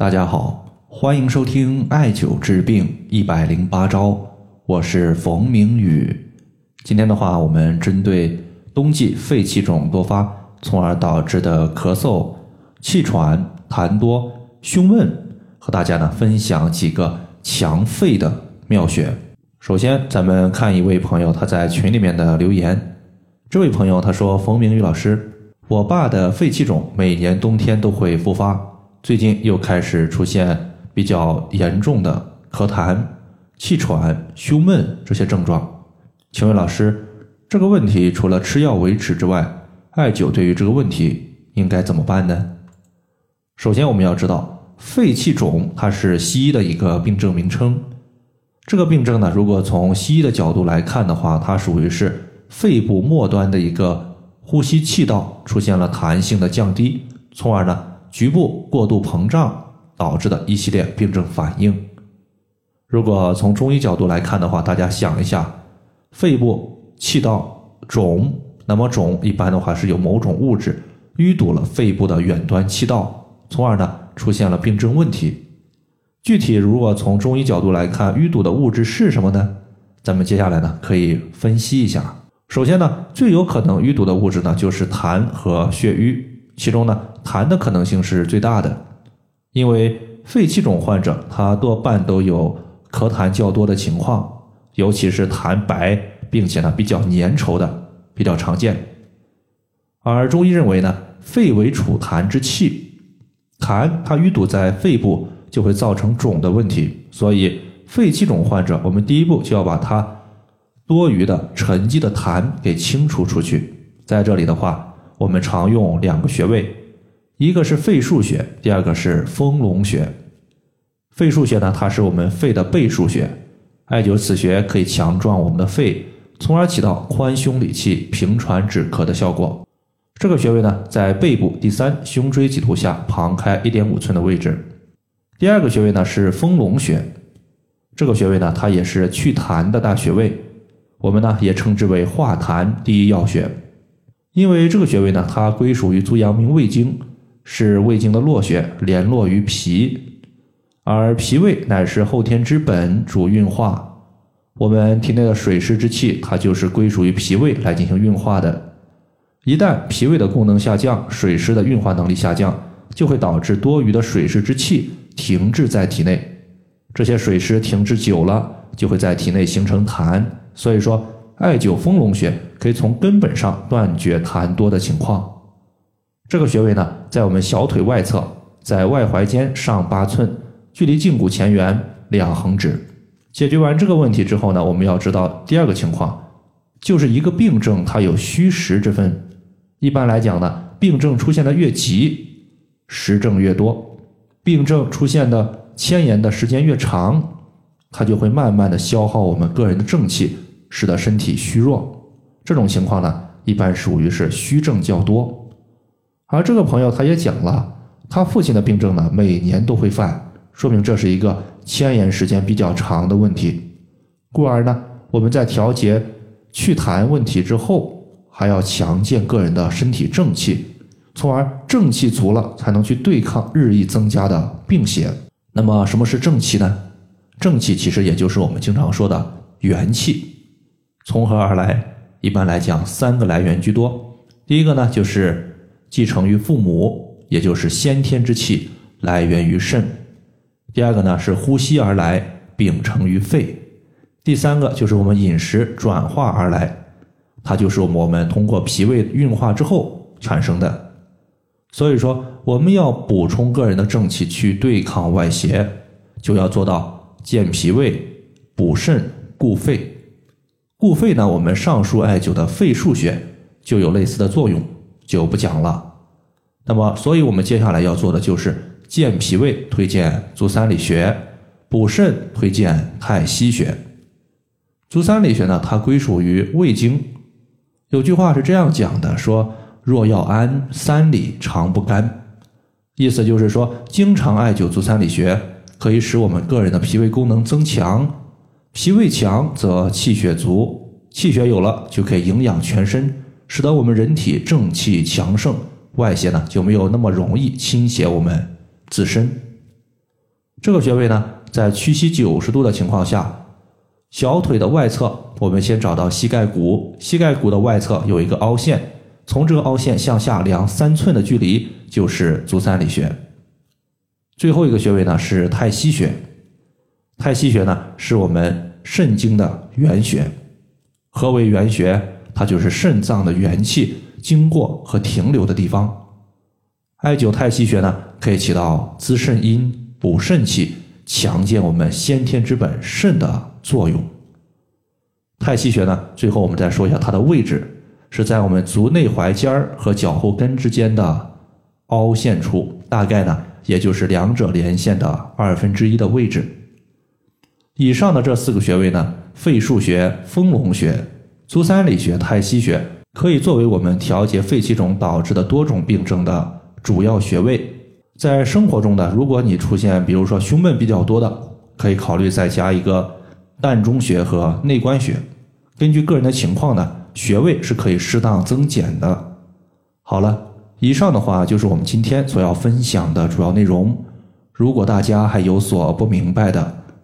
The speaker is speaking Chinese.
大家好，欢迎收听艾灸治病一百零八招，我是冯明宇。今天的话，我们针对冬季肺气肿多发，从而导致的咳嗽、气喘、痰多、胸闷，和大家呢分享几个强肺的妙穴。首先，咱们看一位朋友他在群里面的留言。这位朋友他说：“冯明宇老师，我爸的肺气肿每年冬天都会复发。”最近又开始出现比较严重的咳痰、气喘、胸闷这些症状，请问老师，这个问题除了吃药维持之外，艾灸对于这个问题应该怎么办呢？首先我们要知道，肺气肿它是西医的一个病症名称，这个病症呢，如果从西医的角度来看的话，它属于是肺部末端的一个呼吸气道出现了弹性的降低，从而呢。局部过度膨胀导致的一系列病症反应。如果从中医角度来看的话，大家想一下，肺部气道肿，那么肿一般的话是有某种物质淤堵了肺部的远端气道，从而呢出现了病症问题。具体如果从中医角度来看，淤堵的物质是什么呢？咱们接下来呢可以分析一下。首先呢，最有可能淤堵的物质呢就是痰和血瘀。其中呢，痰的可能性是最大的，因为肺气肿患者他多半都有咳痰较多的情况，尤其是痰白并且呢比较粘稠的比较常见。而中医认为呢，肺为储痰之器，痰它淤堵在肺部就会造成肿的问题，所以肺气肿患者，我们第一步就要把它多余的沉积的痰给清除出去。在这里的话。我们常用两个穴位，一个是肺腧穴，第二个是丰隆穴。肺腧穴呢，它是我们肺的背腧穴，艾灸此穴可以强壮我们的肺，从而起到宽胸理气、平喘止咳的效果。这个穴位呢，在背部第三胸椎棘突下旁开一点五寸的位置。第二个穴位呢是丰隆穴，这个穴位呢，它也是祛痰的大穴位，我们呢也称之为化痰第一要穴。因为这个穴位呢，它归属于足阳明胃经，是胃经的络穴，联络于脾，而脾胃乃是后天之本，主运化。我们体内的水湿之气，它就是归属于脾胃来进行运化的。一旦脾胃的功能下降，水湿的运化能力下降，就会导致多余的水湿之气停滞在体内。这些水湿停滞久了，就会在体内形成痰。所以说。艾灸丰隆穴可以从根本上断绝痰多的情况。这个穴位呢，在我们小腿外侧，在外踝尖上八寸，距离胫骨前缘两横指。解决完这个问题之后呢，我们要知道第二个情况，就是一个病症它有虚实之分。一般来讲呢，病症出现的越急，实症越多；病症出现的牵延的时间越长，它就会慢慢的消耗我们个人的正气。使得身体虚弱，这种情况呢，一般属于是虚症较多。而这个朋友他也讲了，他父亲的病症呢，每年都会犯，说明这是一个牵延时间比较长的问题。故而呢，我们在调节祛痰问题之后，还要强健个人的身体正气，从而正气足了，才能去对抗日益增加的病邪。那么，什么是正气呢？正气其实也就是我们经常说的元气。从何而来？一般来讲，三个来源居多。第一个呢，就是继承于父母，也就是先天之气来源于肾；第二个呢，是呼吸而来，秉承于肺；第三个就是我们饮食转化而来，它就是我们通过脾胃运化之后产生的。所以说，我们要补充个人的正气去对抗外邪，就要做到健脾胃、补肾、固肺。固肺呢，我们上述艾灸的肺腧穴就有类似的作用，就不讲了。那么，所以我们接下来要做的就是健脾胃，推荐足三里穴；补肾，推荐太溪穴。足三里穴呢，它归属于胃经。有句话是这样讲的：说若要安，三里常不干。意思就是说，经常艾灸足三里穴，可以使我们个人的脾胃功能增强。脾胃强则气血足，气血有了就可以营养全身，使得我们人体正气强盛，外邪呢就没有那么容易侵袭我们自身。这个穴位呢，在屈膝九十度的情况下，小腿的外侧，我们先找到膝盖骨，膝盖骨的外侧有一个凹陷，从这个凹陷向下量三寸的距离就是足三里穴。最后一个穴位呢是太溪穴，太溪穴呢是我们肾经的原穴。何为原穴？它就是肾脏的元气经过和停留的地方。艾灸太溪穴呢，可以起到滋肾阴、补肾气、强健我们先天之本肾的作用。太溪穴呢，最后我们再说一下它的位置，是在我们足内踝尖儿和脚后跟之间的凹陷处，大概呢，也就是两者连线的二分之一的位置。以上的这四个穴位呢，肺腧穴、丰隆穴、足三里穴、太溪穴，可以作为我们调节肺气肿导致的多种病症的。主要穴位，在生活中呢，如果你出现比如说胸闷比较多的，可以考虑再加一个膻中穴和内关穴。根据个人的情况呢，穴位是可以适当增减的。好了，以上的话就是我们今天所要分享的主要内容。如果大家还有所不明白的，